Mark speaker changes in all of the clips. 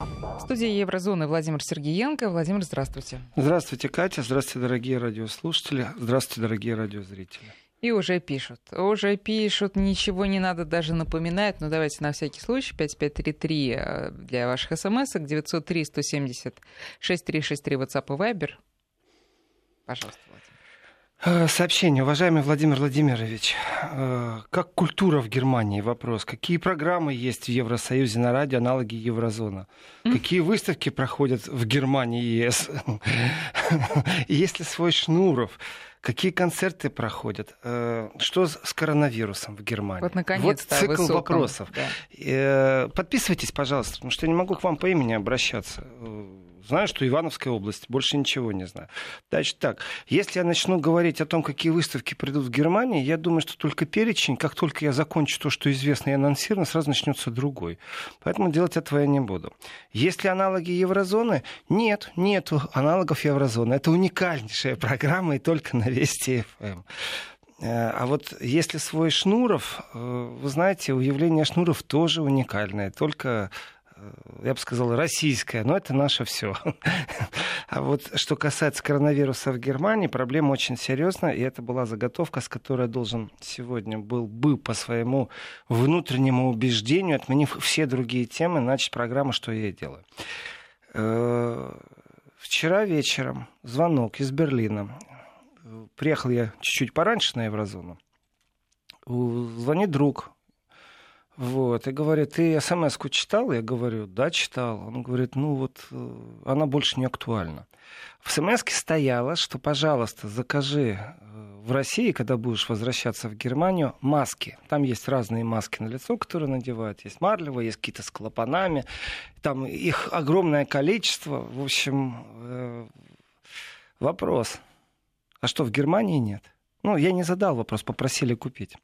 Speaker 1: В студии Еврозоны Владимир Сергеенко. Владимир, здравствуйте.
Speaker 2: Здравствуйте, Катя. Здравствуйте, дорогие радиослушатели. Здравствуйте, дорогие радиозрители.
Speaker 1: И уже пишут. Уже пишут, ничего не надо даже напоминать. Но давайте на всякий случай 5533 э, для ваших смс 903 170 6363 WhatsApp и Viber. Пожалуйста, Владимир.
Speaker 2: Э, сообщение. Уважаемый Владимир Владимирович, э, как культура в Германии? Вопрос. Какие программы есть в Евросоюзе на радио, аналоги Еврозона? Какие выставки проходят в Германии и ЕС? Есть ли свой Шнуров? Какие концерты проходят? Э, что с коронавирусом в Германии?
Speaker 1: Вот, наконец-то,
Speaker 2: вот цикл вопросов. Да. Подписывайтесь, пожалуйста, потому что я не могу к вам по имени обращаться. Знаю, что Ивановская область, больше ничего не знаю. Значит так, если я начну говорить о том, какие выставки придут в Германии, я думаю, что только перечень, как только я закончу то, что известно и анонсировано, сразу начнется другой. Поэтому делать этого я не буду. Есть ли аналоги еврозоны? Нет, нету аналогов еврозоны. Это уникальнейшая программа и только на Вести ФМ. Эм. Э, а вот если свой Шнуров, э, вы знаете, уявление Шнуров тоже уникальное. Только я бы сказал, российская, но это наше все. А вот что касается коронавируса в Германии, проблема очень серьезная, и это была заготовка, с которой я должен сегодня был бы по своему внутреннему убеждению, отменив все другие темы, начать программу «Что я делаю». Э, вчера вечером звонок из Берлина. Приехал я чуть-чуть пораньше на Еврозону. Звонит друг, вот, и говорит, ты смс-ку читал? Я говорю, да, читал. Он говорит, ну вот, э, она больше не актуальна. В смс стояло, что, пожалуйста, закажи э, в России, когда будешь возвращаться в Германию, маски. Там есть разные маски на лицо, которые надевают. Есть марлевые, есть какие-то с клапанами. Там их огромное количество. В общем, э, вопрос. А что, в Германии нет? Ну, я не задал вопрос, попросили купить.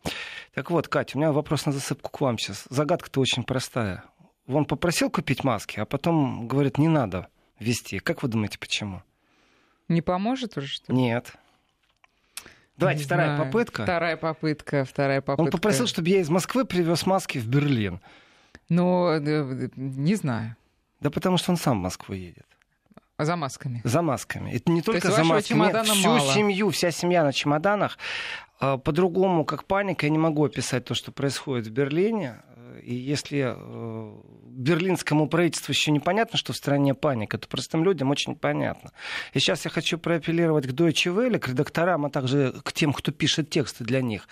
Speaker 2: Так вот, Катя, у меня вопрос на засыпку к вам сейчас. Загадка-то очень простая. Он попросил купить маски, а потом говорит, не надо вести. Как вы думаете, почему?
Speaker 1: Не поможет уже, что
Speaker 2: ли? Нет. Давайте не вторая знаю. попытка.
Speaker 1: Вторая попытка, вторая попытка.
Speaker 2: Он попросил, чтобы я из Москвы привез маски в Берлин.
Speaker 1: Ну, не знаю.
Speaker 2: Да потому что он сам в Москву едет.
Speaker 1: За масками.
Speaker 2: За масками. Это не только за масками. Нет, всю мало. семью, вся семья на чемоданах. А, по-другому, как паника, я не могу описать то, что происходит в Берлине. И если э, берлинскому правительству еще непонятно, что в стране паника, то простым людям очень понятно. И сейчас я хочу проапеллировать к Deutsche Welle, к редакторам, а также к тем, кто пишет тексты для них.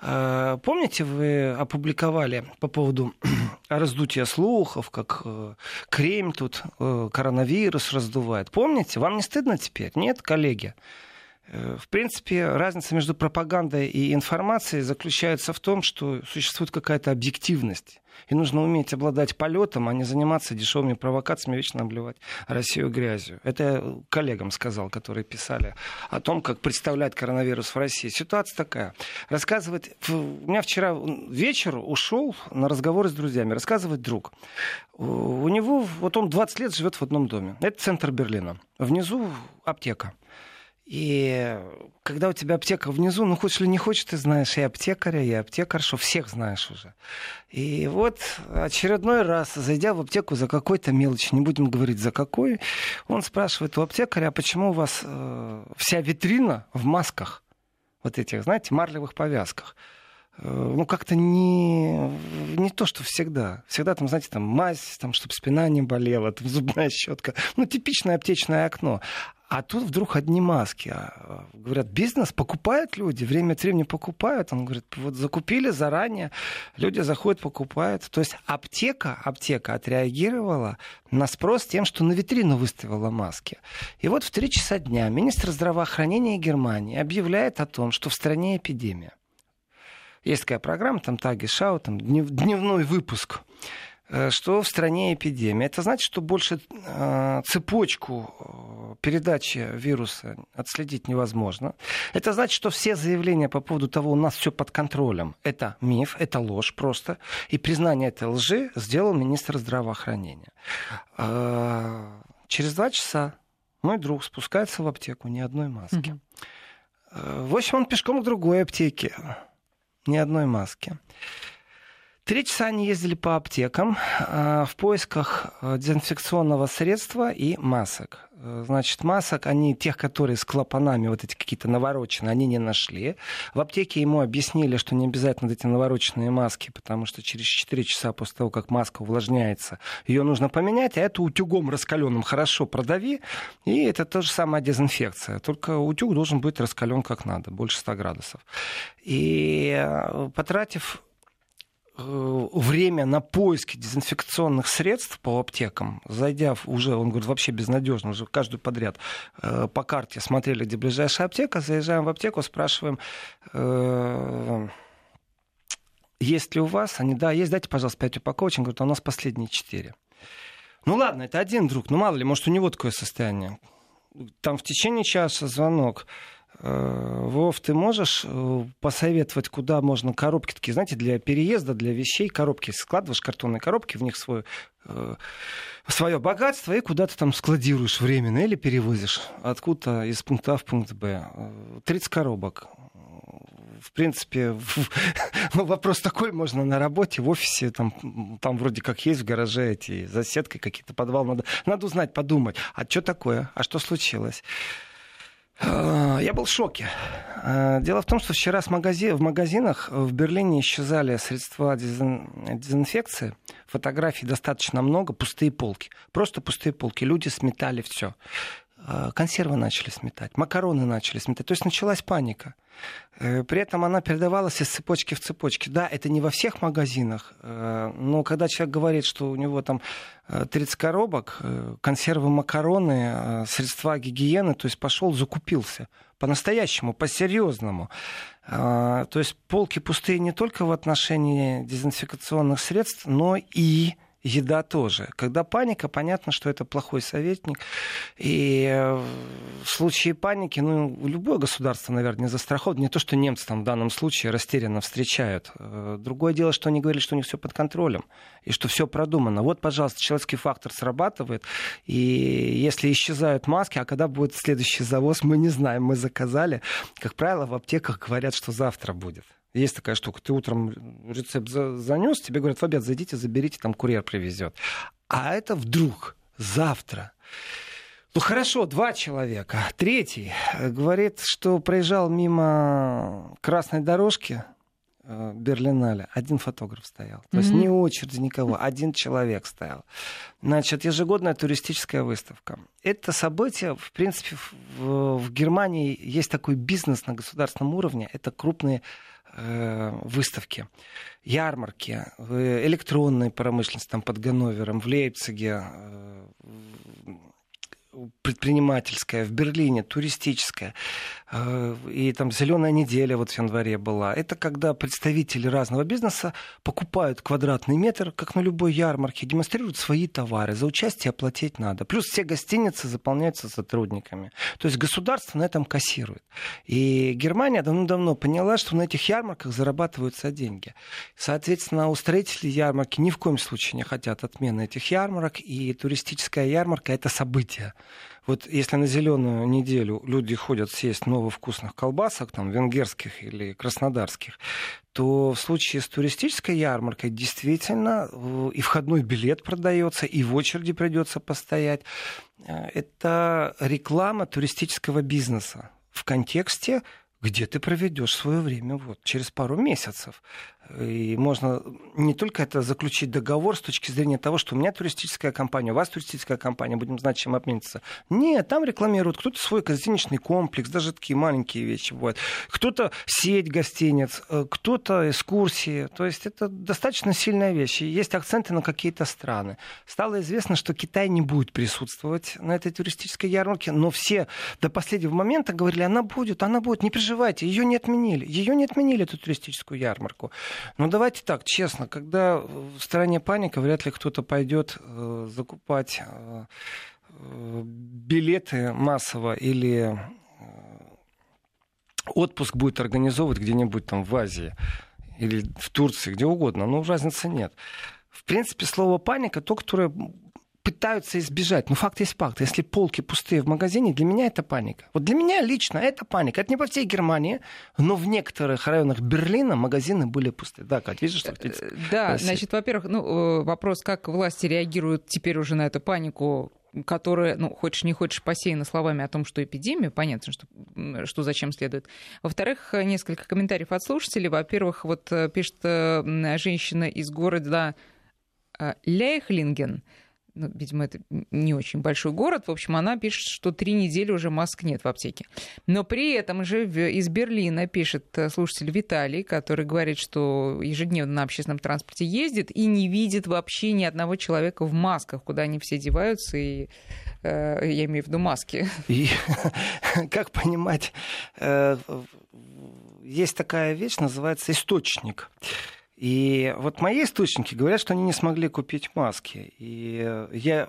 Speaker 2: А, помните, вы опубликовали по поводу раздутия слухов, как э, Кремль тут э, коронавирус раздувает. Помните? Вам не стыдно теперь? Нет, коллеги? Э, в принципе, разница между пропагандой и информацией заключается в том, что существует какая-то объективность. И нужно уметь обладать полетом, а не заниматься дешевыми провокациями, вечно обливать Россию грязью. Это я коллегам сказал, которые писали о том, как представлять коронавирус в России. Ситуация такая. Рассказывает... У меня вчера вечер ушел на разговоры с друзьями. Рассказывает друг. У него... Вот он 20 лет живет в одном доме. Это центр Берлина. Внизу аптека. И когда у тебя аптека внизу, ну хочешь или не хочешь, ты знаешь и аптекаря, и аптекаршу, всех знаешь уже. И вот очередной раз, зайдя в аптеку за какой-то мелочь, не будем говорить за какой, он спрашивает у аптекаря, а почему у вас э, вся витрина в масках, вот этих, знаете, марлевых повязках э, ну, как-то не, не то, что всегда. Всегда там, знаете, там мазь, там, чтобы спина не болела, там зубная щетка. Ну, типичное аптечное окно. А тут вдруг одни маски. А, говорят, бизнес покупают люди, время от времени покупают. Он говорит, вот закупили заранее, люди заходят, покупают. То есть аптека, аптека отреагировала на спрос тем, что на витрину выставила маски. И вот в три часа дня министр здравоохранения Германии объявляет о том, что в стране эпидемия. Есть такая программа, там Таги Шау, там дневной выпуск. Э, что в стране эпидемия. Это значит, что больше э, цепочку э, передачи вируса отследить невозможно. Это значит, что все заявления по поводу того, у нас все под контролем, это миф, это ложь просто. И признание этой лжи сделал министр здравоохранения. Через два часа мой друг спускается в аптеку, ни одной маски. В общем, он пешком к другой аптеке, ни одной маски. Три часа они ездили по аптекам э, в поисках э, дезинфекционного средства и масок. Э, значит, масок, они тех, которые с клапанами, вот эти какие-то навороченные, они не нашли. В аптеке ему объяснили, что не обязательно эти навороченные маски, потому что через 4 часа после того, как маска увлажняется, ее нужно поменять, а это утюгом раскаленным хорошо продави, и это то же самое дезинфекция. Только утюг должен быть раскален как надо, больше 100 градусов. И потратив время на поиски дезинфекционных средств по аптекам, зайдя уже, он говорит, вообще безнадежно, уже каждую подряд э, по карте смотрели, где ближайшая аптека, заезжаем в аптеку, спрашиваем, э, есть ли у вас? Они, да, есть, дайте, пожалуйста, 5 упаковочек. Он говорит, а у нас последние 4. Ну ладно, это один друг, ну мало ли, может, у него такое состояние. Там в течение часа звонок. Э, Вов, ты можешь э, посоветовать, куда можно коробки такие, знаете, для переезда, для вещей, коробки складываешь, картонные коробки, в них свой, э, свое богатство и куда то там складируешь временно или перевозишь откуда-то из пункта А в пункт Б. 30 коробок. В принципе, ну, вопрос такой, можно на работе, в офисе, там, там вроде как есть в гараже эти заседки какие-то, подвал, надо, надо узнать, подумать, а что такое, а что случилось? Э, я был в шоке. Э, дело в том, что вчера с магази... в магазинах в Берлине исчезали средства дезин... дезинфекции. Фотографий достаточно много, пустые полки. Просто пустые полки. Люди сметали все. Э, консервы начали сметать, макароны начали сметать. То есть началась паника. Э, при этом она передавалась из цепочки в цепочке. Да, это не во всех магазинах, э, но когда человек говорит, что у него там 30 коробок, консервы, макароны, средства гигиены, то есть пошел, закупился по-настоящему, по-серьезному. То есть полки пустые не только в отношении дезинфекционных средств, но и еда тоже. Когда паника, понятно, что это плохой советник. И э, в случае паники, ну, любое государство, наверное, не застраховано. Не то, что немцы там в данном случае растерянно встречают. Э, другое дело, что они говорили, что у них все под контролем и что все продумано. Вот, пожалуйста, человеческий фактор срабатывает. И если исчезают маски, а когда будет следующий завоз, мы не знаем, мы заказали. Как правило, в аптеках говорят, что завтра будет. Есть такая штука. Ты утром рецепт занес, тебе говорят, в обед зайдите, заберите, там курьер привезет. А это вдруг завтра. Ну хорошо, два человека. Третий говорит, что проезжал мимо красной дорожки э, Берлинале. Один фотограф стоял. То mm-hmm. есть не очередь никого, один человек стоял. Значит, ежегодная туристическая выставка. Это событие, в принципе, в, в Германии есть такой бизнес на государственном уровне. Это крупные Э, выставки, ярмарки, электронной промышленности там под Ганновером, в Лейпциге, э, предпринимательская, в Берлине туристическая. Э, и там зеленая неделя вот в январе была. Это когда представители разного бизнеса покупают квадратный метр, как на любой ярмарке, демонстрируют свои товары. За участие оплатить надо. Плюс все гостиницы заполняются сотрудниками. То есть государство на этом кассирует. И Германия давно-давно поняла, что на этих ярмарках зарабатываются деньги. Соответственно, устроители ярмарки ни в коем случае не хотят отмены этих ярмарок. И туристическая ярмарка — это событие. Вот если на зеленую неделю люди ходят съесть много вкусных колбасок, там, венгерских или краснодарских, то в случае с туристической ярмаркой действительно э, и входной билет продается, и в очереди придется постоять. Э, это реклама туристического бизнеса в контексте где ты проведешь свое время вот, через пару месяцев. И можно не только это заключить договор с точки зрения того, что у меня туристическая компания, у вас туристическая компания, будем знать, чем обмениться. Нет, там рекламируют кто-то свой гостиничный комплекс, даже такие маленькие вещи бывают. Кто-то сеть гостиниц, э, кто-то экскурсии. То есть это достаточно сильная вещь. И есть акценты на какие-то страны. Стало известно, что Китай не будет присутствовать на этой туристической ярмарке, но все до последнего момента говорили, она будет, она будет, не переживайте, ее не отменили. Ее не отменили, эту туристическую ярмарку. Ну, давайте так, честно, когда в стране паника, вряд ли кто-то пойдет э, закупать э, билеты массово или э, отпуск будет организовывать где-нибудь там в Азии или в Турции, где угодно, но разницы нет. В принципе, слово паника, то, которое пытаются избежать. Но факт есть факт. Если полки пустые в магазине, для меня это паника. Вот для меня лично это паника. Это не по всей Германии, но в некоторых районах Берлина магазины были пустые. Да, Кать, видишь, что птица?
Speaker 1: Э, да, значит, во-первых, ну, вопрос, как власти реагируют теперь уже на эту панику которая, ну, хочешь не хочешь, посеяна словами о том, что эпидемия, понятно, что, что зачем следует. Во-вторых, несколько комментариев от слушателей. Во-первых, вот э, пишет э, женщина из города э, Лейхлинген, ну, видимо, это не очень большой город, в общем, она пишет, что три недели уже масок нет в аптеке. Но при этом же из Берлина пишет э, слушатель Виталий, который говорит, что ежедневно на общественном транспорте ездит и не видит вообще ни одного человека в масках, куда они все деваются, и э, я имею в виду маски.
Speaker 2: И как понимать, э, есть такая вещь, называется источник. И вот мои источники говорят, что они не смогли купить маски. И я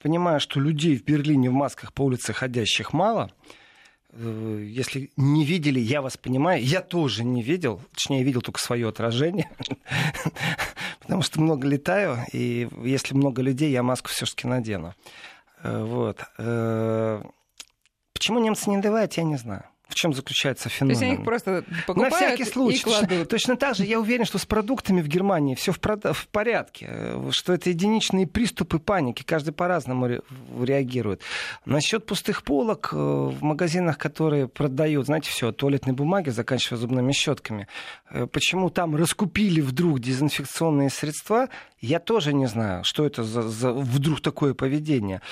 Speaker 2: понимаю, что людей в Берлине в масках по улице ходящих мало. Э, если не видели, я вас понимаю. Я тоже не видел. Точнее, видел только свое отражение. Потому что много летаю. И если много людей, я маску все-таки надену. Э, вот. Э, почему немцы не надевают, я не знаю. В чем заключается феномен?
Speaker 1: То есть они их просто покупают На всякий случай. и кладут.
Speaker 2: Точно так же я уверен, что с продуктами в Германии все в, в порядке, что это единичные приступы паники, каждый по-разному ре реагирует. Насчет пустых полок э, в магазинах, которые продают, знаете, все, туалетной бумаги, заканчивая зубными щетками, э, почему там раскупили вдруг дезинфекционные средства, я тоже не знаю, что это за, за вдруг такое поведение.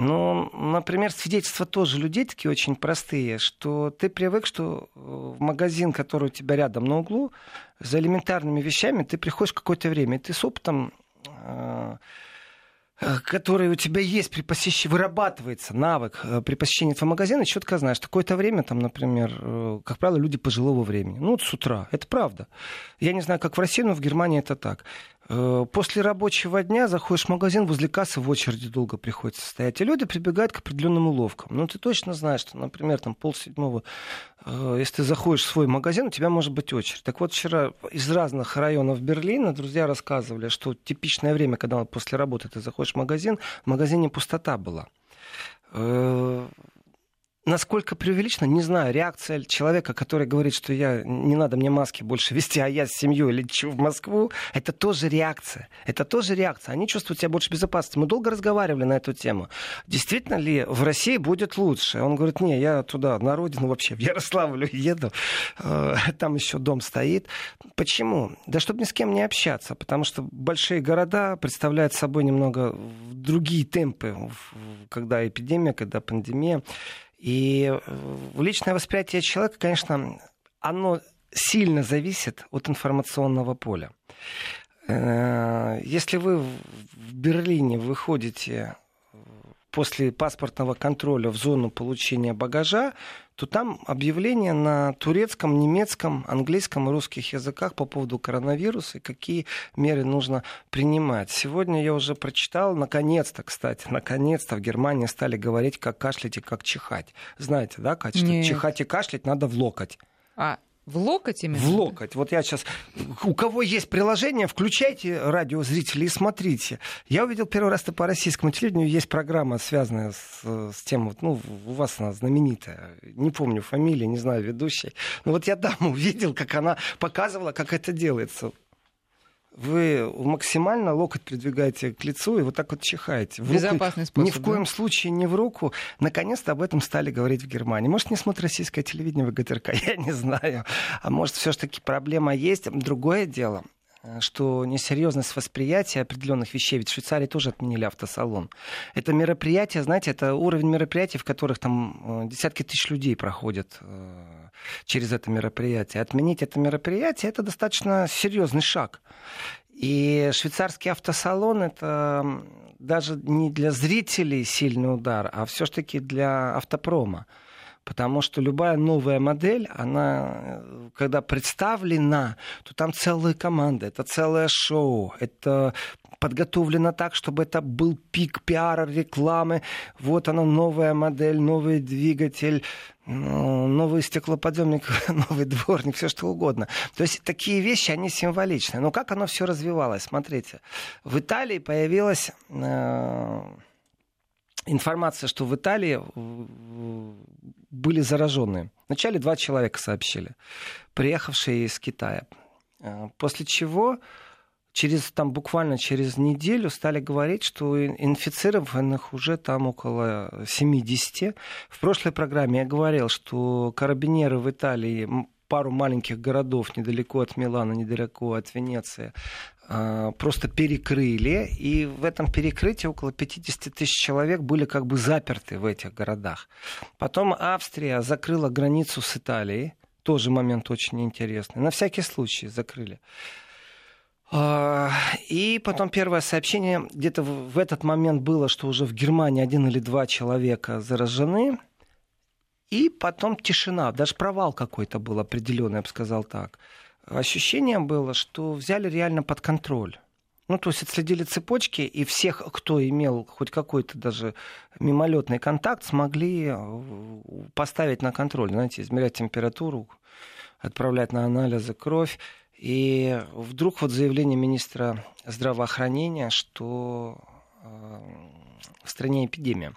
Speaker 2: Ну, например, свидетельства тоже людей такие очень простые, что ты привык, что э, в магазин, который у тебя рядом на углу, за элементарными вещами ты приходишь какое-то время, и ты с опытом э, э, который у тебя есть при посещении, вырабатывается навык при посещении этого магазина, четко знаешь, какое-то время, там, например, как правило, люди пожилого времени. Ну, вот с утра. Это правда. Я не знаю, как в России, но в Германии это так. Э, после рабочего дня заходишь в магазин, возле кассы в очереди долго приходится стоять. И люди прибегают к определенным уловкам. Ну, ты точно знаешь, что, например, там полседьмого, э, если ты заходишь в свой магазин, у тебя может быть очередь. Так вот, вчера из разных районов Берлина друзья рассказывали, что типичное время, когда после работы ты заходишь в магазин, в магазине пустота была. Насколько преувеличено, не знаю. Реакция человека, который говорит, что я не надо мне маски больше вести, а я с семьей лечу в Москву, это тоже реакция. Это тоже реакция. Они чувствуют себя больше безопасности. Мы долго разговаривали на эту тему. Действительно ли в России будет лучше? Он говорит, не, я туда, на родину вообще, в Ярославлю еду. Э, там еще дом стоит. Почему? Да чтобы ни с кем не общаться. Потому что большие города представляют собой немного другие темпы, когда эпидемия, когда пандемия. И э, личное восприятие человека, конечно, оно сильно зависит от информационного поля. Э, если вы в Берлине выходите после паспортного контроля в зону получения багажа, то там объявление на турецком, немецком, английском и русских языках по поводу коронавируса и какие меры нужно принимать. Сегодня я уже прочитал, наконец-то, кстати, наконец-то в Германии стали говорить, как кашлять и как чихать. Знаете, да, Катя, что чихать и кашлять надо в локоть.
Speaker 1: А, в локоть именно?
Speaker 2: В локоть. Вот я сейчас... У кого есть приложение, включайте радиозрители и смотрите. Я увидел первый раз-то по российскому телевидению. Есть программа, связанная с, с тем, ну, у вас она знаменитая. Не помню фамилии, не знаю, ведущей. Но вот я там увидел, как она показывала, как это делается вы максимально локоть придвигаете к лицу и вот так вот чихаете.
Speaker 1: В Безопасный руку, способ.
Speaker 2: Ни в коем да? случае не в руку. Наконец-то об этом стали говорить в Германии. Может, не смотрят российское телевидение в ГТРК, я не знаю. А может, все-таки проблема есть. Другое дело что несерьезность восприятия определенных вещей, ведь в Швейцарии тоже отменили автосалон. Это мероприятие, знаете, это уровень мероприятий, в которых там э, десятки тысяч людей проходят э, через это мероприятие. Отменить это мероприятие это достаточно серьезный шаг. И швейцарский автосалон это даже не для зрителей сильный удар, а все-таки для автопрома. Потому что любая новая модель, она, когда представлена, то там целая команда, это целое шоу, это подготовлено так, чтобы это был пик пиара, рекламы. Вот она новая модель, новый двигатель, новый стеклоподъемник, новый дворник, все что угодно. То есть такие вещи, они символичны. Но как оно все развивалось? Смотрите, в Италии появилась э, информация, что в Италии были зараженные. Вначале два человека сообщили, приехавшие из Китая. Э, после чего через, там, буквально через неделю стали говорить, что инфицированных уже там около 70. В прошлой программе я говорил, что карабинеры в Италии пару маленьких городов недалеко от Милана, недалеко от Венеции, просто перекрыли, и в этом перекрытии около 50 тысяч человек были как бы заперты в этих городах. Потом Австрия закрыла границу с Италией, тоже момент очень интересный. На всякий случай закрыли. А, и потом первое сообщение, где-то в этот момент было, что уже в Германии один или два человека заражены. И потом тишина, даже провал какой-то был определенный, я бы сказал так. Ощущение было, что взяли реально под контроль. Ну, то есть отследили цепочки, и всех, кто имел хоть какой-то даже мимолетный контакт, смогли э, поставить на контроль, знаете, измерять температуру, отправлять на анализы кровь. И вдруг вот заявление министра здравоохранения, что э, в стране эпидемия.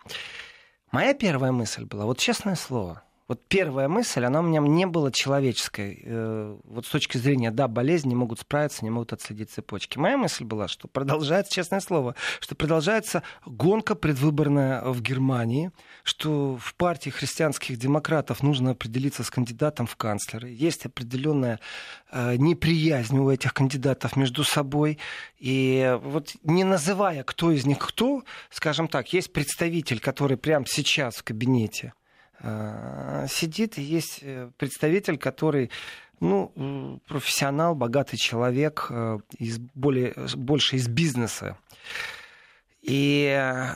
Speaker 2: Моя первая мысль была, вот честное слово, вот первая мысль, она у меня не была человеческой. Э, вот с точки зрения, да, болезни не могут справиться, не могут отследить цепочки. Моя мысль была, что продолжается, честное слово, что продолжается гонка предвыборная в Германии, что в партии христианских демократов нужно определиться с кандидатом в канцлеры. Есть определенная э, неприязнь у этих кандидатов между собой. И вот не называя, кто из них кто, скажем так, есть представитель, который прямо сейчас в кабинете сидит, и есть э, представитель, который ну, профессионал, богатый человек, э, из более, больше из бизнеса. И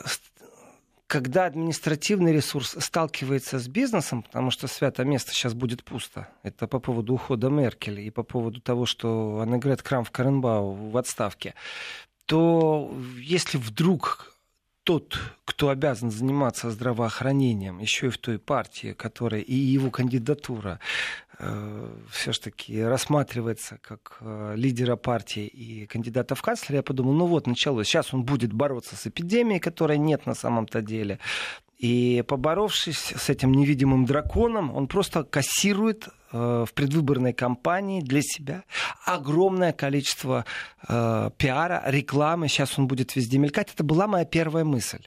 Speaker 2: когда административный ресурс сталкивается с бизнесом, потому что святое место сейчас будет пусто, это по поводу ухода Меркель и по поводу того, что Аннегрет Крамф-Каренбау в отставке, то если вдруг тот, кто обязан заниматься здравоохранением, еще и в той партии, которая и его кандидатура э, все-таки рассматривается как э, лидера партии и кандидата в канцлер, я подумал, ну вот началось. Сейчас он будет бороться с эпидемией, которой нет на самом-то деле. И поборовшись с этим невидимым драконом, он просто кассирует э, в предвыборной кампании для себя огромное количество э, пиара, рекламы. Сейчас он будет везде мелькать. Это была моя первая мысль.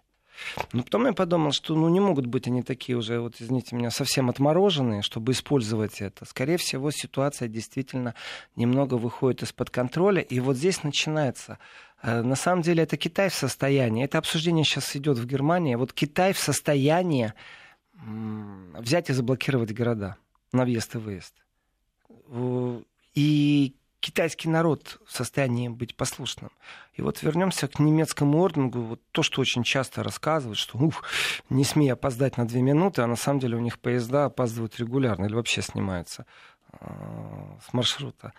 Speaker 2: Но потом я подумал, что ну, не могут быть они такие уже, вот извините меня, совсем отмороженные, чтобы использовать это. Скорее всего, ситуация действительно немного выходит из-под контроля. И вот здесь начинается Э, на самом деле это Китай в состоянии, это обсуждение сейчас идет в Германии, вот Китай в состоянии взять и заблокировать города на въезд и выезд. И китайский народ в состоянии быть послушным. И вот вернемся к немецкому орденгу. Вот то, что очень часто рассказывают, что ух, не смей опоздать на две минуты, а на самом деле у них поезда опаздывают регулярно или вообще снимаются э, с маршрута.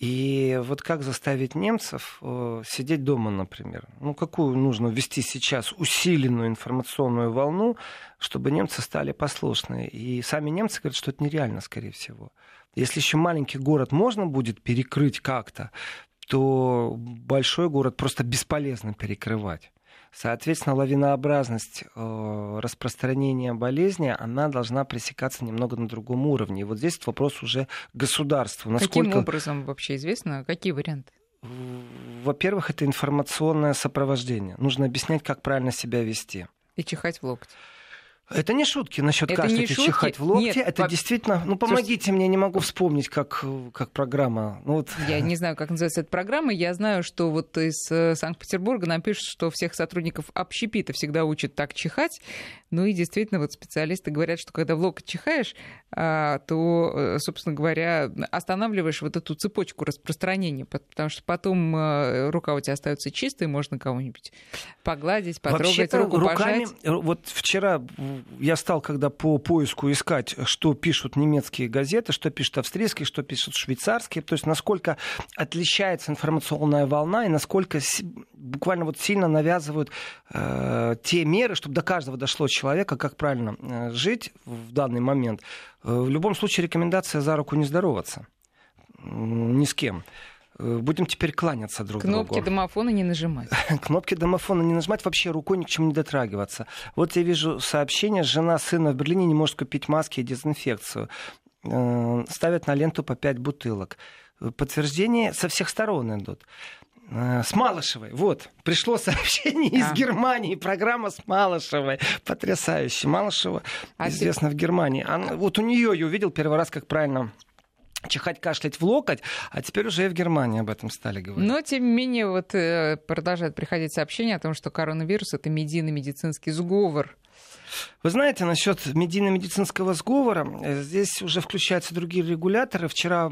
Speaker 2: И вот как заставить немцев э, сидеть дома, например? Ну, какую нужно ввести сейчас усиленную информационную волну, чтобы немцы стали послушны? И сами немцы говорят, что это нереально, скорее всего. Если еще маленький город можно будет перекрыть как-то, то большой город просто бесполезно перекрывать. Соответственно, лавинообразность э, распространения болезни, она должна пресекаться немного на другом уровне. И вот здесь вопрос уже государству.
Speaker 1: Насколько... Каким образом вообще известно? Какие варианты?
Speaker 2: Во-первых, это информационное сопровождение. Нужно объяснять, как правильно себя вести.
Speaker 1: И чихать в локоть.
Speaker 2: Это не шутки насчет кашлять и чихать в локте. Нет, это по... действительно... Ну, помогите Слушайте, мне, не могу вспомнить, как, как программа. Ну, вот...
Speaker 1: Я не знаю, как называется эта программа. Я знаю, что вот из э, Санкт-Петербурга нам пишут, что всех сотрудников общепита всегда учат так чихать. Ну и действительно, вот специалисты говорят, что когда в локоть чихаешь, а, то, э, собственно говоря, останавливаешь вот эту цепочку распространения, потому что потом э, рука у тебя остается чистой, можно кого-нибудь погладить, потрогать, руку
Speaker 2: руками,
Speaker 1: пожать.
Speaker 2: Вот вчера я стал, когда по поиску искать, что пишут немецкие газеты, что пишут австрийские, что пишут швейцарские, то есть насколько отличается информационная волна и насколько буквально вот сильно навязывают э, те меры, чтобы до каждого дошло человека, как правильно э, жить в данный момент. Э, в любом случае рекомендация за руку не здороваться ни с кем. Э, будем теперь кланяться друг
Speaker 1: Кнопки другу. Кнопки домофона не нажимать.
Speaker 2: Кнопки домофона не нажимать, вообще рукой ни к чему не дотрагиваться. Вот я вижу сообщение, жена сына в Берлине не может купить маски и дезинфекцию. Э, ставят на ленту по 5 бутылок. Подтверждение со всех сторон идут. Э, с Малышевой. Вот, пришло сообщение из а. Германии. Программа с Малышевой. Потрясающе. Малышева а известна ты... в Германии. Она, вот у нее я увидел первый раз, как правильно чихать, кашлять в локоть, а теперь уже и в Германии об этом стали говорить.
Speaker 1: Но, тем не менее, вот э, продолжают приходить сообщения о том, что коронавирус — это медийно-медицинский сговор.
Speaker 2: Вы знаете, насчет медийно-медицинского сговора, э, здесь уже включаются другие регуляторы. Вчера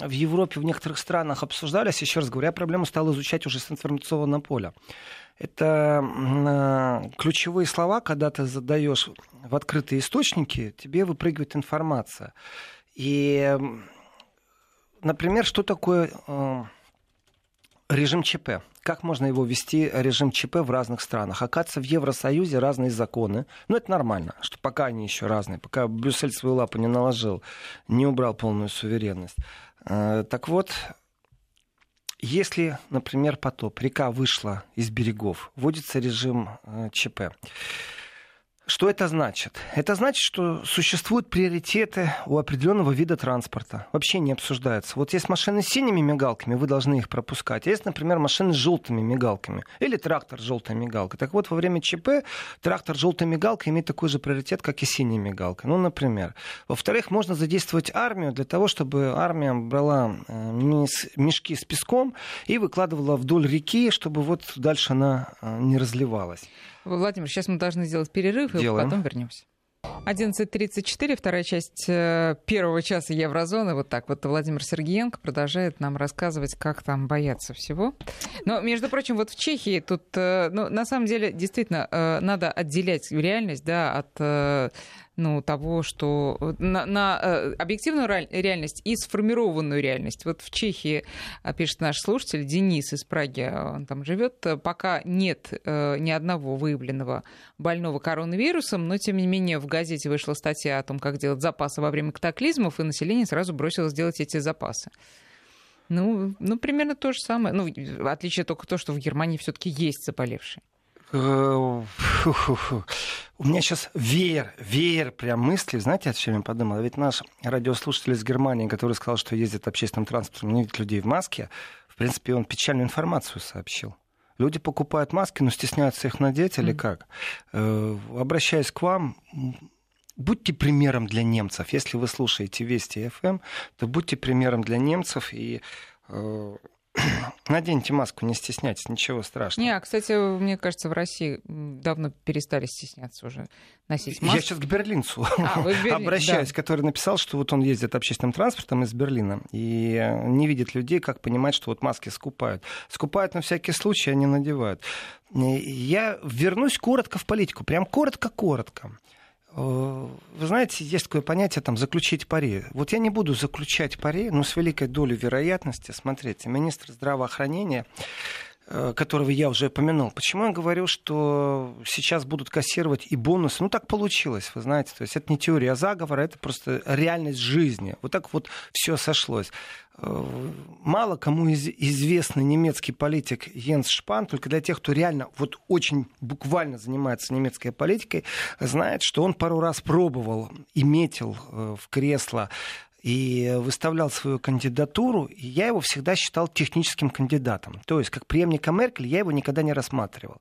Speaker 2: в Европе, в некоторых странах обсуждались, еще раз говоря, проблему стал изучать уже с информационного поля. Это э, ключевые слова, когда ты задаешь в открытые источники, тебе выпрыгивает информация. И например, что такое э, режим ЧП? Как можно его вести, режим ЧП в разных странах? Оказывается, в Евросоюзе разные законы. Но это нормально, что пока они еще разные, пока Брюссель свою лапу не наложил, не убрал полную суверенность. Э, так вот, если, например, потоп, река вышла из берегов, вводится режим э, ЧП. Что это значит? Это значит, что существуют приоритеты у определенного вида транспорта. Вообще не обсуждается. Вот есть машины с синими мигалками, вы должны их пропускать. А есть, например, машины с желтыми мигалками. Или трактор с желтой мигалкой. Так вот, во время ЧП трактор с желтой мигалкой имеет такой же приоритет, как и синяя мигалка. Ну, например. Во-вторых, можно задействовать армию для того, чтобы армия брала э, мешки с песком и выкладывала вдоль реки, чтобы вот дальше она э, не разливалась.
Speaker 1: Владимир, сейчас мы должны сделать перерыв, Делаем. и потом вернемся. 11.34, вторая часть э, первого часа Еврозоны. Вот так вот Владимир Сергеенко продолжает нам рассказывать, как там бояться всего. Но, между прочим, вот в Чехии тут, э, ну, на самом деле, действительно, э, надо отделять реальность, да, от ну, того, что на, на э, объективную реальность и сформированную реальность. Вот в Чехии, а, пишет наш слушатель Денис из Праги, он там живет, пока нет э, ни одного выявленного больного коронавирусом, но тем не менее в газете вышла статья о том, как делать запасы во время катаклизмов, и население сразу бросилось делать эти запасы. Ну, ну, примерно то же самое. Ну, отличие только то, что в Германии все-таки есть заболевшие. Э,
Speaker 2: у меня сейчас веер, веер прям мысли. Знаете, о чем я подумал? Ведь наш радиослушатель из Германии, который сказал, что ездит общественным транспортом, не видит людей в маске, в принципе, он печальную информацию сообщил. Люди покупают маски, но стесняются их надеть или как? Э, обращаясь к вам, будьте примером для немцев. Если вы слушаете Вести ФМ, то будьте примером для немцев и э, Наденьте маску, не стесняйтесь, ничего страшного.
Speaker 1: Не, а, кстати, мне кажется, в России давно перестали стесняться уже носить маску.
Speaker 2: Я сейчас к берлинцу а, Берлин, обращаюсь, да. который написал, что вот он ездит общественным транспортом из Берлина и э, не видит людей, как понимать, что вот маски скупают. Скупают на всякий случай, они надевают. Я вернусь коротко в политику, прям коротко-коротко. Э, вы знаете, есть такое понятие там заключить пари. Вот я не буду заключать пари, но с великой долей вероятности, смотрите, министр здравоохранения которого я уже упомянул. Почему я говорю, что сейчас будут кассировать и бонусы? Ну, так получилось, вы знаете. То есть это не теория заговора, это просто реальность жизни. Вот так вот все сошлось. Э, мало кому из- известный немецкий политик Йенс Шпан, только для тех, кто реально вот очень буквально занимается немецкой политикой, знает, что он пару раз пробовал и метил э, в кресло и выставлял свою кандидатуру, и я его всегда считал техническим кандидатом. То есть, как преемника Меркель, я его никогда не рассматривал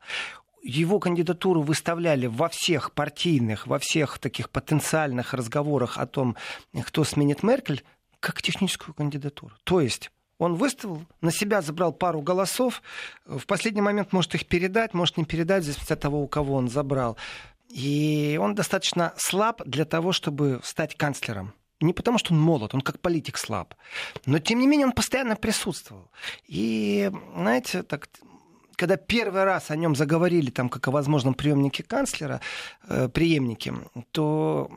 Speaker 2: его кандидатуру выставляли во всех партийных, во всех таких потенциальных разговорах о том, кто сменит Меркель, как техническую кандидатуру. То есть он выставил, на себя забрал пару голосов, в последний момент может их передать, может не передать, зависит от того, у кого он забрал. И он достаточно слаб для того, чтобы стать канцлером не потому, что он молод, он как политик слаб. Но, тем не менее, он постоянно присутствовал. И, знаете, так когда первый раз о нем заговорили там как о возможном преемнике канцлера, э, преемнике, то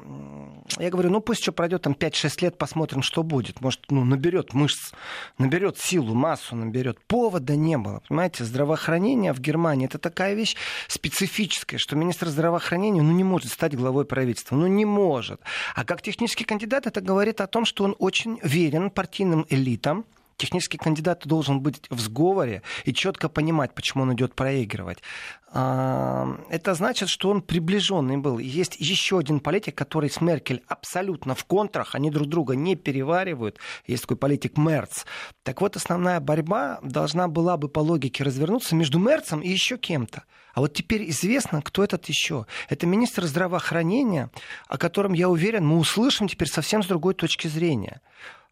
Speaker 2: я говорю, ну пусть еще пройдет там 5-6 лет, посмотрим, что будет. Может, ну, наберет мышц, наберет силу, массу наберет. Повода не было. Понимаете, здравоохранение в Германии это такая вещь специфическая, что министр здравоохранения ну, не может стать главой правительства. Ну, не может. А как технический кандидат это говорит о том, что он очень верен партийным элитам, технический кандидат должен быть в сговоре и четко понимать, почему он идет проигрывать. А, это значит, что он приближенный был. Есть еще один политик, который с Меркель абсолютно в контрах, они друг друга не переваривают. Есть такой политик Мерц. Так вот, основная борьба должна была бы по логике развернуться между Мерцем и еще кем-то. А вот теперь известно, кто этот еще. Это министр здравоохранения, о котором, я уверен, мы услышим теперь совсем с другой точки зрения.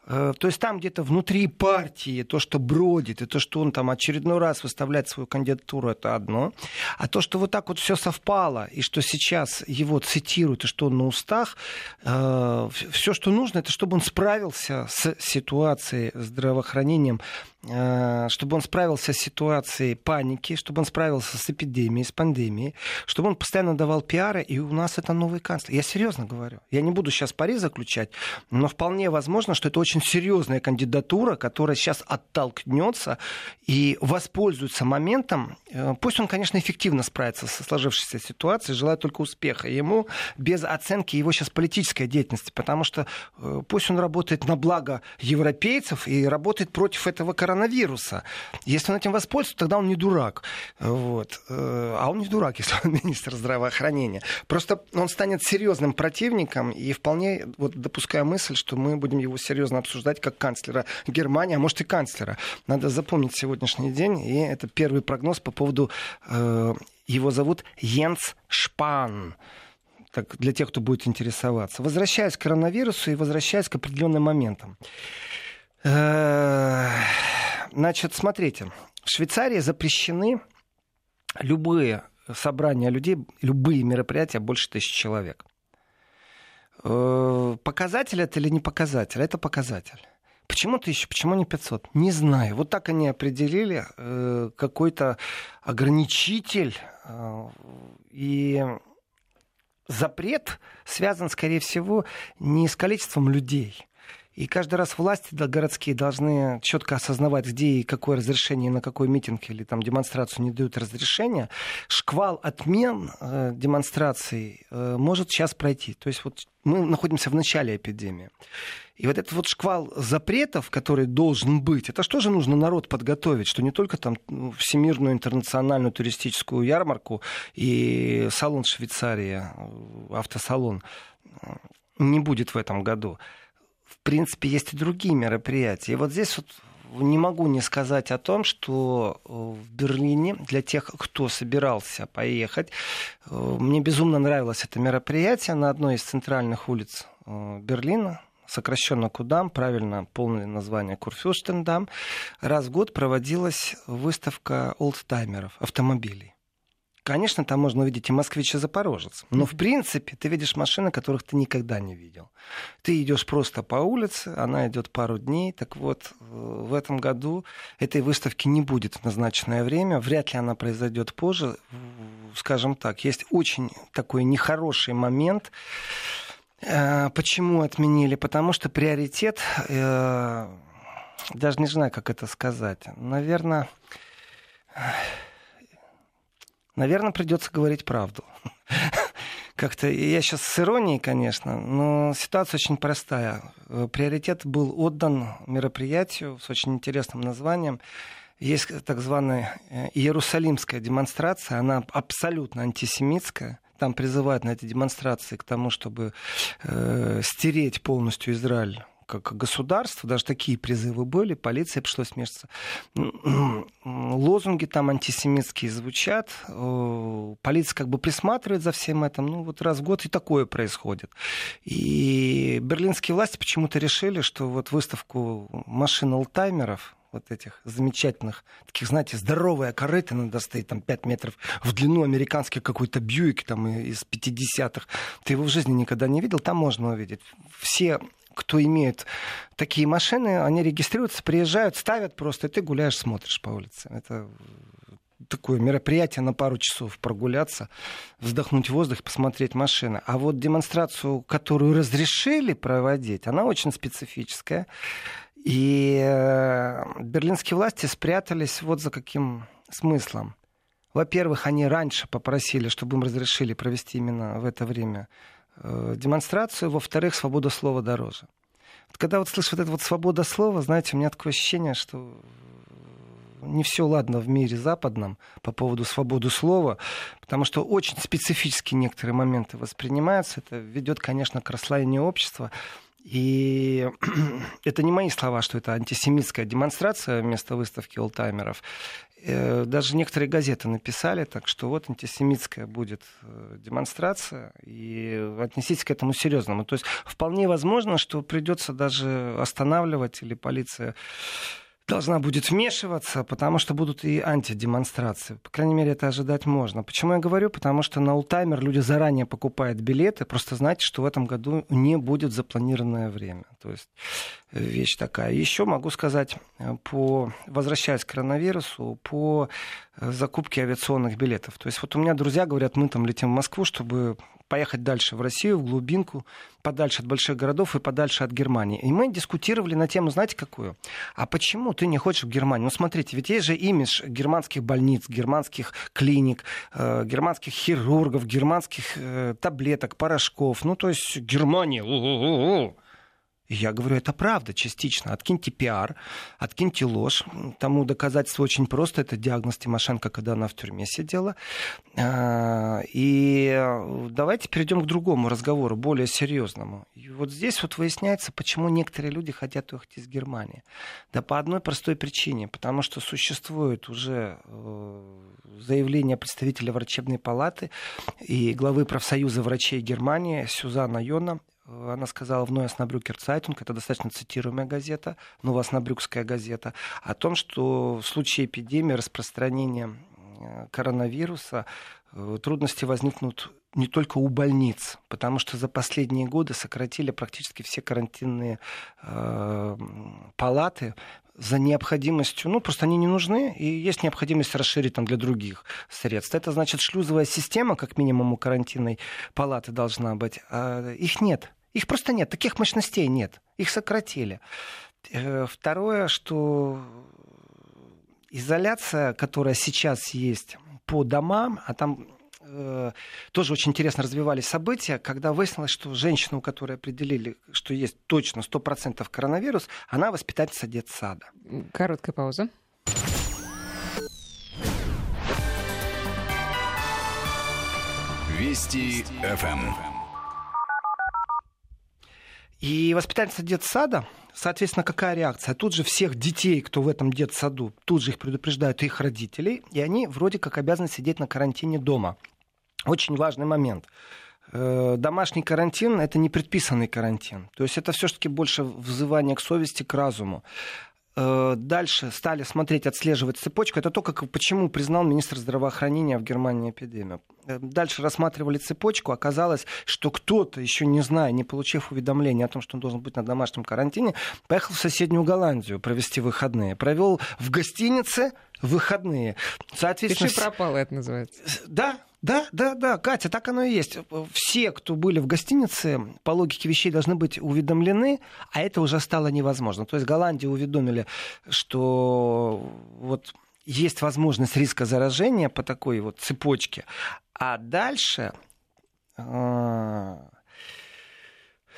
Speaker 2: Э, то есть там где-то внутри партии то, что бродит, и то, что он там очередной раз выставляет свою кандидатуру, это одно. А то, что вот так вот все совпало, и что сейчас его цитируют, и что он на устах, э, все, что нужно, это чтобы он справился с ситуацией здравоохранением Э, чтобы он справился с ситуацией паники, чтобы он справился с эпидемией, с пандемией, чтобы он постоянно давал пиары, и у нас это новый канцлер. Я серьезно говорю. Я не буду сейчас пари заключать, но вполне возможно, что это очень серьезная кандидатура, которая сейчас оттолкнется и воспользуется моментом. Э, пусть он, конечно, эффективно справится со сложившейся ситуацией, желаю только успеха ему, без оценки его сейчас политической деятельности, потому что э, пусть он работает на благо европейцев и работает против этого коронавируса коронавируса. Если он этим воспользуется, тогда он не дурак. Вот. Э, а он не дурак, если он министр здравоохранения. Просто он станет серьезным противником, и вполне вот, допуская мысль, что мы будем его серьезно обсуждать как канцлера Германии, а может и канцлера. Надо запомнить сегодняшний день, и это первый прогноз по поводу... Э, его зовут Йенс Шпан так, для тех, кто будет интересоваться. Возвращаясь к коронавирусу и возвращаясь к определенным моментам. Э, значит, смотрите, в Швейцарии запрещены любые собрания людей, любые мероприятия больше тысячи человек. Э, показатель это или не показатель? Это показатель. Почему тысяча, почему не 500? Не знаю. Вот так они определили э, какой-то ограничитель. И запрет связан, скорее всего, не с количеством людей, и каждый раз власти городские должны четко осознавать, где и какое разрешение на какой митинг или там демонстрацию не дают разрешения. Шквал отмен э, демонстраций э, может сейчас пройти. То есть вот мы находимся в начале эпидемии. И вот этот вот шквал запретов, который должен быть, это что же нужно народ подготовить, что не только там ну, всемирную интернациональную туристическую ярмарку и салон Швейцарии, э, автосалон, э, не будет в этом году в принципе, есть и другие мероприятия. И вот здесь вот не могу не сказать о том, что э, в Берлине для тех, кто собирался поехать, э, мне безумно нравилось это мероприятие на одной из центральных улиц э, Берлина, сокращенно Кудам, правильно полное название Курфюрстендам, раз в год проводилась выставка олдтаймеров, автомобилей. Конечно, там можно увидеть и москвич, и запорожец. Но, в принципе, ты видишь машины, которых ты никогда не видел. Ты идешь просто по улице, она идет пару дней. Так вот, э, в этом году этой выставки не будет в назначенное время. Вряд ли она произойдет позже. Скажем так, есть очень такой нехороший момент. Э, почему отменили? Потому что приоритет, э, даже не знаю, как это сказать. Наверное, наверное, придется говорить правду. Как-то я сейчас с иронией, конечно, но ситуация очень простая. Э, приоритет был отдан мероприятию с очень интересным названием. Есть так званая э, Иерусалимская демонстрация, она абсолютно антисемитская там призывают на эти демонстрации к тому, чтобы э, стереть полностью Израиль как государство, даже такие призывы были, полиции пришлось вмешаться. Лозунги там антисемитские звучат, полиция как бы присматривает за всем этим, ну вот раз в год и такое происходит. И берлинские власти почему-то решили, что вот выставку машин олтаймеров, вот этих замечательных, таких, знаете, здоровая корыта, надо стоит там 5 метров в длину, американский какой-то Бьюик там из 50-х. Ты его в жизни никогда не видел, там можно увидеть. Все кто имеет такие машины, они регистрируются, приезжают, ставят просто, и ты гуляешь, смотришь по улице. Это такое мероприятие на пару часов прогуляться, вздохнуть воздух, посмотреть машины. А вот демонстрацию, которую разрешили проводить, она очень специфическая. И э, берлинские власти спрятались вот за каким смыслом. Во-первых, они раньше попросили, чтобы им разрешили провести именно в это время э, демонстрацию. Во-вторых, свобода слова дороже. Вот когда вот слышу вот это вот свобода слова, знаете, у меня такое ощущение, что не все ладно в мире западном по поводу свободы слова, потому что очень специфически некоторые моменты воспринимаются. Это ведет, конечно, к расслоению общества. И это не мои слова, что это антисемитская демонстрация вместо выставки олтаймеров. Э, даже некоторые газеты написали, так что вот антисемитская будет э, демонстрация, и отнеситесь к этому серьезному. То есть вполне возможно, что придется даже останавливать или полиция должна будет вмешиваться, потому что будут и антидемонстрации. По крайней мере, это ожидать можно. Почему я говорю? Потому что на ултаймер люди заранее покупают билеты, просто знайте, что в этом году не будет запланированное время. То есть э, вещь такая. Еще могу сказать, э, по, возвращаясь к коронавирусу, по э, закупке авиационных билетов. То есть вот у меня друзья говорят, мы там летим в Москву, чтобы поехать дальше в Россию, в глубинку, подальше от больших городов и подальше от Германии. И мы дискутировали на тему, знаете, какую? А почему ты не хочешь в Германию? Ну, смотрите, ведь есть же имидж германских больниц, германских клиник, э, германских хирургов, германских э, таблеток, порошков. Ну, то есть Германия, у-у-у-у. Я говорю, это правда частично. Откиньте пиар, откиньте ложь. Тому доказательство очень просто. Это диагноз Тимошенко, когда она в тюрьме сидела. А, и давайте перейдем к другому разговору, более серьезному. И вот здесь вот выясняется, почему некоторые люди хотят уехать из Германии. Да по одной простой причине. Потому что существует уже э, заявление представителя врачебной палаты и главы профсоюза врачей Германии Сюзанна Йона она сказала в Neue Osnabrücker Zeitung, это достаточно цитируемая газета, Новооснабрюкская газета, о том, что в случае эпидемии, распространения э, коронавируса э, трудности возникнут не только у больниц, потому что за последние годы сократили практически все карантинные э, палаты за ненадобностью, ну, просто они не нужны, и есть необходимость расширить там для других средств. Это значит, шлюзовая система, как минимум, у карантинной палаты должна быть. А их нет. Их просто нет. Таких мощностей нет. Их сократили. Э, второе, что изоляция, которая сейчас есть по домам, а там Э, тоже очень интересно развивались события, когда выяснилось, что женщина, у которой определили, что есть точно 100% коронавирус, она воспитательница детсада.
Speaker 1: Короткая пауза.
Speaker 3: Вести ФМ.
Speaker 2: И воспитательница детсада, соответственно, какая реакция? Тут же всех детей, кто в этом детсаду, тут же их предупреждают их родителей, и они вроде как обязаны сидеть на карантине дома. Очень важный момент э, домашний карантин это не предписанный карантин. То есть это все-таки больше взывание к совести, к разуму. Э, дальше стали смотреть, отслеживать цепочку. Это то, как, почему признал министр здравоохранения в Германии эпидемию. Э, дальше рассматривали цепочку. Оказалось, что кто-то, еще не зная, не получив уведомления о том, что он должен быть на домашнем карантине, поехал в соседнюю Голландию провести выходные. Провел в гостинице выходные.
Speaker 1: Соответственно, Пиши пропало, это называется.
Speaker 2: Да, да, да, да, Катя, так оно и есть. Все, кто были в гостинице, по логике вещей должны быть уведомлены, а это уже стало невозможно. То есть Голландию уведомили, что вот есть возможность риска заражения по такой вот цепочке, а дальше а,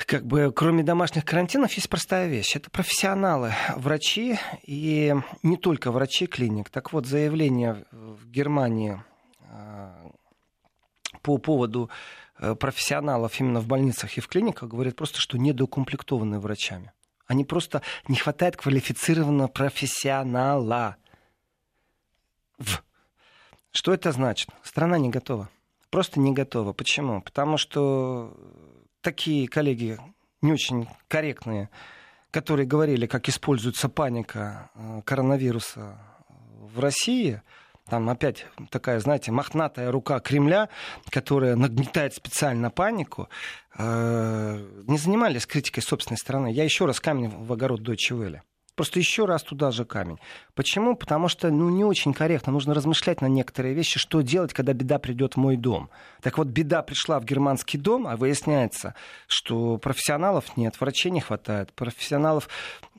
Speaker 2: как бы кроме домашних карантинов есть простая вещь. Это профессионалы, врачи и не только врачи клиник. Так вот, заявление в Германии а, по поводу э, профессионалов именно в больницах и в клиниках говорят просто, что недоукомплектованы врачами. Они просто не хватает квалифицированного профессионала. В. Что это значит? Страна не готова. Просто не готова. Почему? Потому что такие коллеги не очень корректные, которые говорили, как используется паника э, коронавируса в России – там опять такая, знаете, мохнатая рука Кремля, которая нагнетает специально панику, э, не занимались критикой собственной страны. Я еще раз камень в огород Deutsche Welle. Просто еще раз туда же камень. Почему? Потому что ну, не очень корректно. Нужно размышлять на некоторые вещи, что делать, когда беда придет в мой дом. Так вот, беда пришла в германский дом, а выясняется, что профессионалов нет, врачей не хватает, профессионалов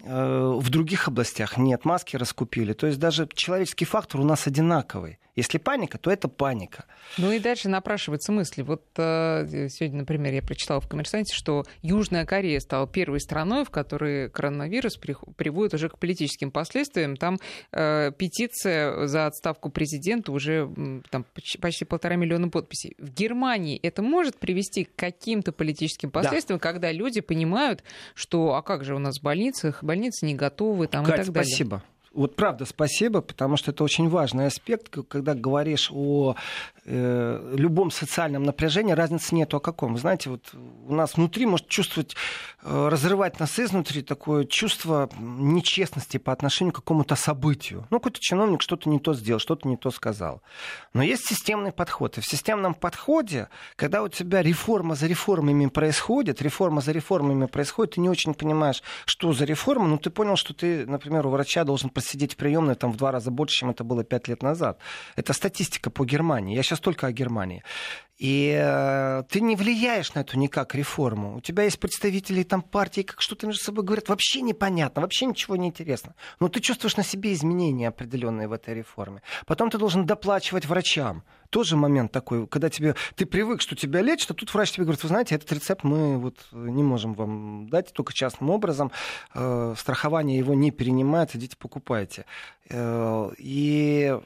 Speaker 2: э, в других областях нет, маски раскупили. То есть даже человеческий фактор у нас одинаковый. Если паника, то это паника.
Speaker 1: Ну и дальше напрашиваются мысли. Вот э, сегодня, например, я прочитала в «Коммерсанте», что Южная Корея стала первой страной, в которой коронавирус приводит уже к политическим последствиям. Там э, петиция за отставку президента уже там, почти полтора миллиона подписей. В Германии это может привести к каким-то политическим последствиям, да. когда люди понимают, что а как же у нас в больницах, больницы не готовы там,
Speaker 2: Кать,
Speaker 1: и так далее.
Speaker 2: спасибо. Вот правда, спасибо, потому что это очень важный аспект, когда говоришь о э, любом социальном напряжении, разницы нету о каком. Вы знаете, вот у нас внутри может чувствовать, э, разрывать нас изнутри такое чувство нечестности по отношению к какому-то событию. Ну, какой-то чиновник что-то не то сделал, что-то не то сказал. Но есть системный подход. И в системном подходе, когда у тебя реформа за реформами происходит, реформа за реформами происходит, ты не очень понимаешь, что за реформа, но ты понял, что ты, например, у врача должен сидеть в приемной там в два раза больше, чем это было пять лет назад. Это статистика по Германии. Я сейчас только о Германии. И э, ты не влияешь на эту никак реформу. У тебя есть представители там партии, как что-то между собой говорят, вообще непонятно, вообще ничего не интересно. Но ты чувствуешь на себе изменения определенные в этой реформе. Потом ты должен доплачивать врачам. Тоже момент такой, когда тебе, ты привык, что тебя лечат, а тут врач тебе говорит, вы знаете, этот рецепт мы вот не можем вам дать только частным образом, э, страхование его не перенимает, идите покупайте. Э, и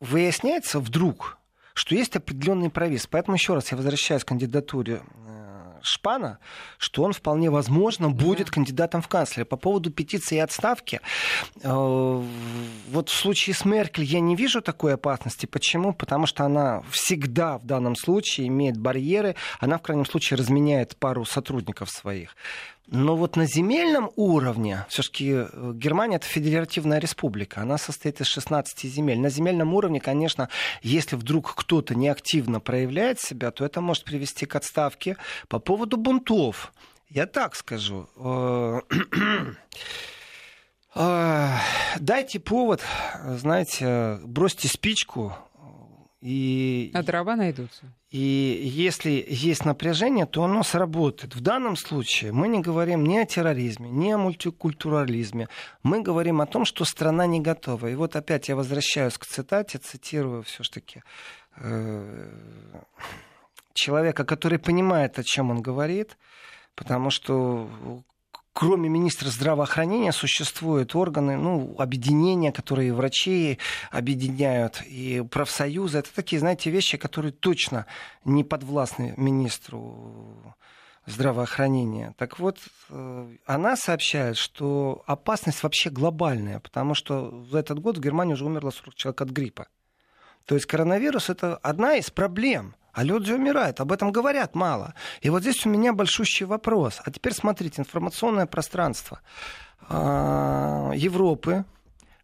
Speaker 2: выясняется вдруг, что есть определенный провис. Поэтому еще раз я возвращаюсь к кандидатуре э, Шпана, что он вполне возможно будет да. кандидатом в канцлера. По поводу петиции и отставки, э, вот в случае с Меркель я не вижу такой опасности. Почему? Потому что она всегда в данном случае имеет барьеры, она в крайнем случае разменяет пару сотрудников своих. Но вот на земельном уровне, все-таки э, Германия это федеративная республика, она состоит из 16 земель. На земельном уровне, конечно, если вдруг кто-то неактивно проявляет себя, то это может привести к отставке. По поводу бунтов, я так скажу. Э, э, дайте повод, знаете, бросьте спичку,
Speaker 1: и, а дрова найдутся.
Speaker 2: И если есть напряжение, то оно сработает. В данном случае мы не говорим ни о терроризме, ни о мультикультурализме. Мы говорим о том, что страна не готова. И вот опять я возвращаюсь к цитате, цитирую все-таки э, человека, который понимает, о чем он говорит, потому что кроме министра здравоохранения существуют органы, ну, объединения, которые врачи объединяют, и профсоюзы. Это такие, знаете, вещи, которые точно не подвластны министру здравоохранения. Так вот, э, она сообщает, что опасность вообще глобальная, потому что за этот год в Германии уже умерло 40 человек от гриппа. То есть коронавирус это одна из проблем. А люди умирают, об этом говорят мало. И вот здесь у меня большущий вопрос. А теперь смотрите, информационное пространство а, Европы,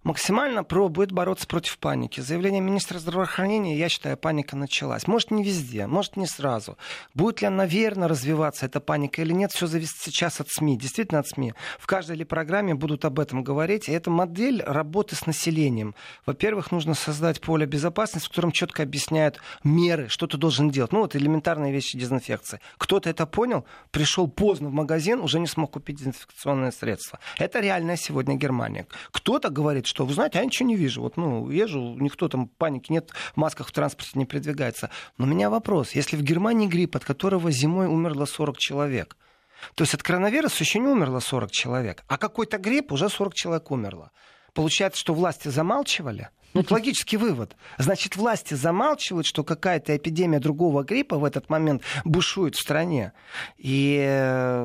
Speaker 2: максимально пробует бороться против паники. Заявление министра здравоохранения, я считаю, паника началась. Может, не везде, может, не сразу. Будет ли она верно развиваться, эта паника или нет, все зависит сейчас от СМИ. Действительно от СМИ. В каждой ли программе будут об этом говорить. И это модель работы с населением. Во-первых, нужно создать поле безопасности, в котором четко объясняют меры, что ты должен делать. Ну, вот элементарные вещи дезинфекции. Кто-то это понял, пришел поздно в магазин, уже не смог купить дезинфекционное средство. Это реальная сегодня Германия. Кто-то говорит, что, вы знаете, я ничего не вижу. Вот, ну, езжу, никто там, паники нет, в масках в транспорте не передвигается. Но у меня вопрос. Если в Германии грипп, от которого зимой умерло 40 человек, то есть от коронавируса еще не умерло 40 человек, а какой-то грипп уже 40 человек умерло. Получается, что власти замалчивали? Ну, это логический вывод. Значит, власти замалчивают, что какая-то эпидемия другого гриппа в этот момент бушует в стране. И...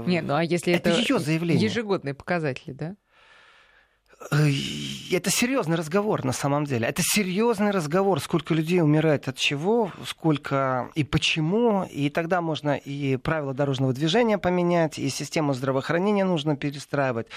Speaker 1: Не, ну а если это, это ее заявление? ежегодные показатели, да?
Speaker 2: Это серьезный разговор на самом деле. Это серьезный разговор, сколько людей умирает от чего, сколько и почему. И тогда можно и правила дорожного движения поменять, и систему здравоохранения нужно перестраивать.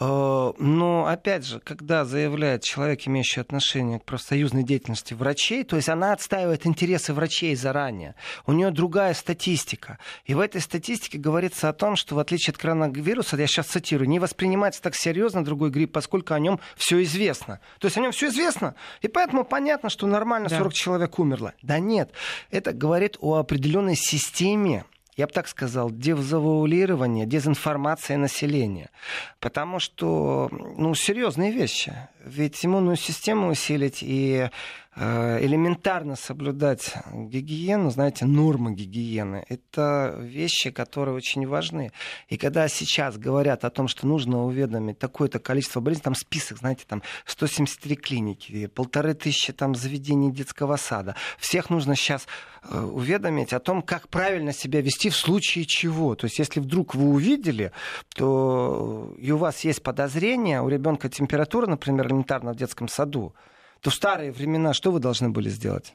Speaker 2: Э, но, опять же, когда заявляет человек, имеющий отношение к профсоюзной деятельности врачей, то есть она отстаивает интересы врачей заранее. У нее другая статистика. И в этой статистике говорится о том, что в отличие от коронавируса, я сейчас цитирую, не воспринимается так серьезно другой грипп, поскольку о нем все известно. То есть о нем все известно, и поэтому понятно, что нормально 40 да. человек умерло. Да нет, это говорит о определенной системе я бы так сказал, дезавуалирование, дезинформация населения. Потому что, ну, серьезные вещи. Ведь иммунную систему усилить и Э, элементарно соблюдать гигиену, знаете, нормы гигиены, это вещи, которые очень важны. И когда сейчас говорят о том, что нужно уведомить такое-то количество болезней, там список, знаете, там 173 клиники, полторы тысячи там заведений детского сада, всех нужно сейчас э, уведомить о том, как правильно себя вести в случае чего. То есть, если вдруг вы увидели, то и у вас есть подозрение, у ребенка температура, например, элементарно в детском саду, то в старые времена что вы должны были сделать?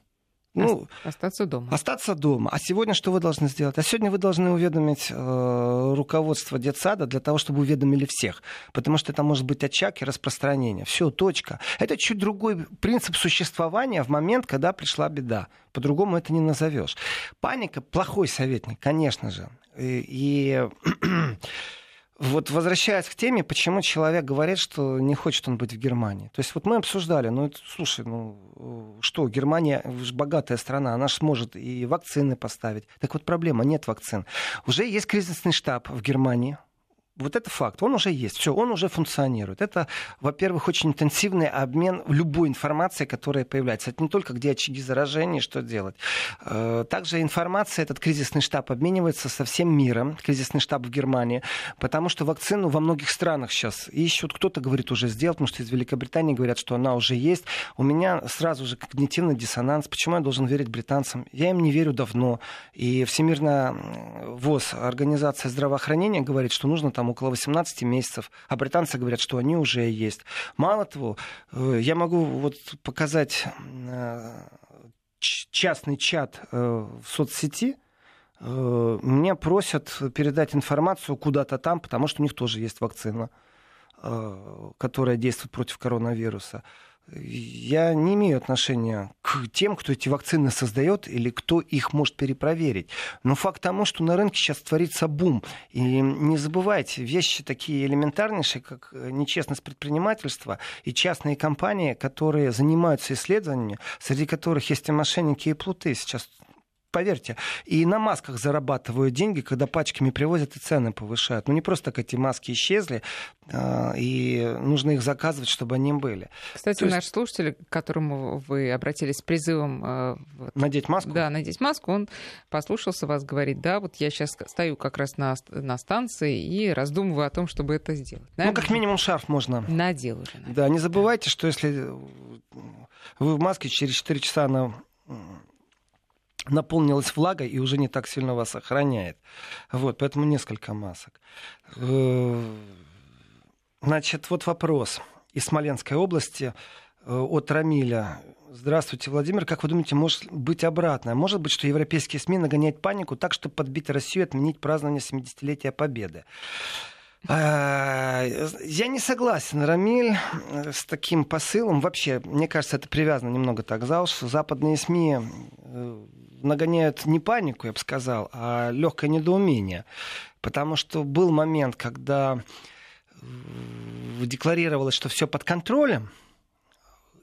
Speaker 1: Ну, остаться дома.
Speaker 2: Остаться дома. А сегодня что вы должны сделать? А сегодня вы должны уведомить э, руководство детсада для того, чтобы уведомили всех. Потому что это может быть очаг и распространение. Все, точка. Это чуть другой принцип существования в момент, когда пришла беда. По-другому это не назовешь. Паника плохой советник, конечно же. И, и вот возвращаясь к теме, почему человек говорит, что не хочет он быть в Германии. То есть вот мы обсуждали, ну, слушай, ну, что, Германия же богатая страна, она же сможет и вакцины поставить. Так вот проблема, нет вакцин. Уже есть кризисный штаб в Германии, вот это факт, он уже есть, все, он уже функционирует. Это, во-первых, очень интенсивный обмен любой информацией, которая появляется. Это не только где очаги заражения, что делать. Э, также информация, этот кризисный штаб обменивается со всем миром, кризисный штаб в Германии, потому что вакцину во многих странах сейчас ищут. Кто-то говорит уже сделать, потому что из Великобритании говорят, что она уже есть. У меня сразу же когнитивный диссонанс. Почему я должен верить британцам? Я им не верю давно. И Всемирная ВОЗ, Организация здравоохранения, говорит, что нужно там около 18 месяцев, а британцы говорят, что они уже есть. Мало того, э, я могу вот показать э, частный чат э, в соцсети, меня просят передать информацию куда-то там, потому что у них тоже есть вакцина, которая действует против коронавируса я не имею отношения к тем, кто эти вакцины создает или кто их может перепроверить. Но факт тому, что на рынке сейчас творится бум. И не забывайте, вещи такие элементарнейшие, как э, нечестность предпринимательства и частные компании, которые занимаются исследованиями, среди которых есть и мошенники, и плуты. Сейчас поверьте, и на масках зарабатывают деньги, когда пачками привозят и цены повышают. Ну не просто так эти маски исчезли, а, и нужно их заказывать, чтобы они были.
Speaker 1: Кстати, есть... наш слушатель, к которому вы обратились с призывом...
Speaker 2: А, надеть маску?
Speaker 1: Да, надеть маску, он послушался вас, говорит, да, вот я сейчас стою как раз на, на станции и раздумываю о том, чтобы это сделать.
Speaker 2: Наверное, ну, как минимум шарф можно.
Speaker 1: Надел уже.
Speaker 2: Наверное. Да, не забывайте, что если вы в маске через 4 часа она наполнилась влагой и уже не так сильно вас охраняет. Вот, поэтому несколько масок. Э, значит, вот вопрос из Смоленской области э, от Рамиля. Здравствуйте, Владимир. Как вы думаете, может быть обратное? Может быть, что европейские СМИ нагоняют панику так, чтобы подбить Россию и отменить празднование 70-летия Победы? Э, я не согласен, Рамиль, с таким посылом. Вообще, мне кажется, это привязано немного так за уши. Западные СМИ нагоняют не панику, я бы сказал, а легкое недоумение. Потому что был момент, когда э, декларировалось, что все под контролем.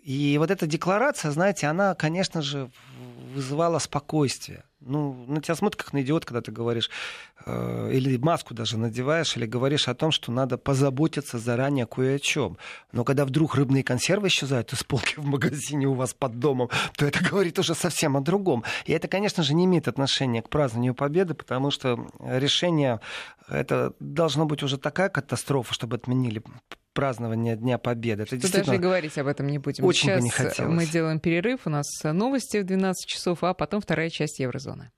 Speaker 2: И вот эта декларация, знаете, она, конечно же, вызывала спокойствие. Ну, на тебя смотрят как на идиот, когда ты говоришь, э, или маску даже надеваешь, или говоришь о том, что надо позаботиться заранее кое о чем. Но когда вдруг рыбные консервы исчезают из полки в магазине у вас под домом, то это говорит уже совсем о другом. И это, конечно же, не имеет отношения к празднованию Победы, потому что решение, это должно быть уже такая катастрофа, чтобы отменили празднования Дня Победы. Это
Speaker 1: действительно... даже говорить об этом не будем.
Speaker 2: Очень
Speaker 1: Сейчас
Speaker 2: бы не хотелось.
Speaker 1: мы делаем перерыв, у нас новости в 12 часов, а потом вторая часть Еврозоны.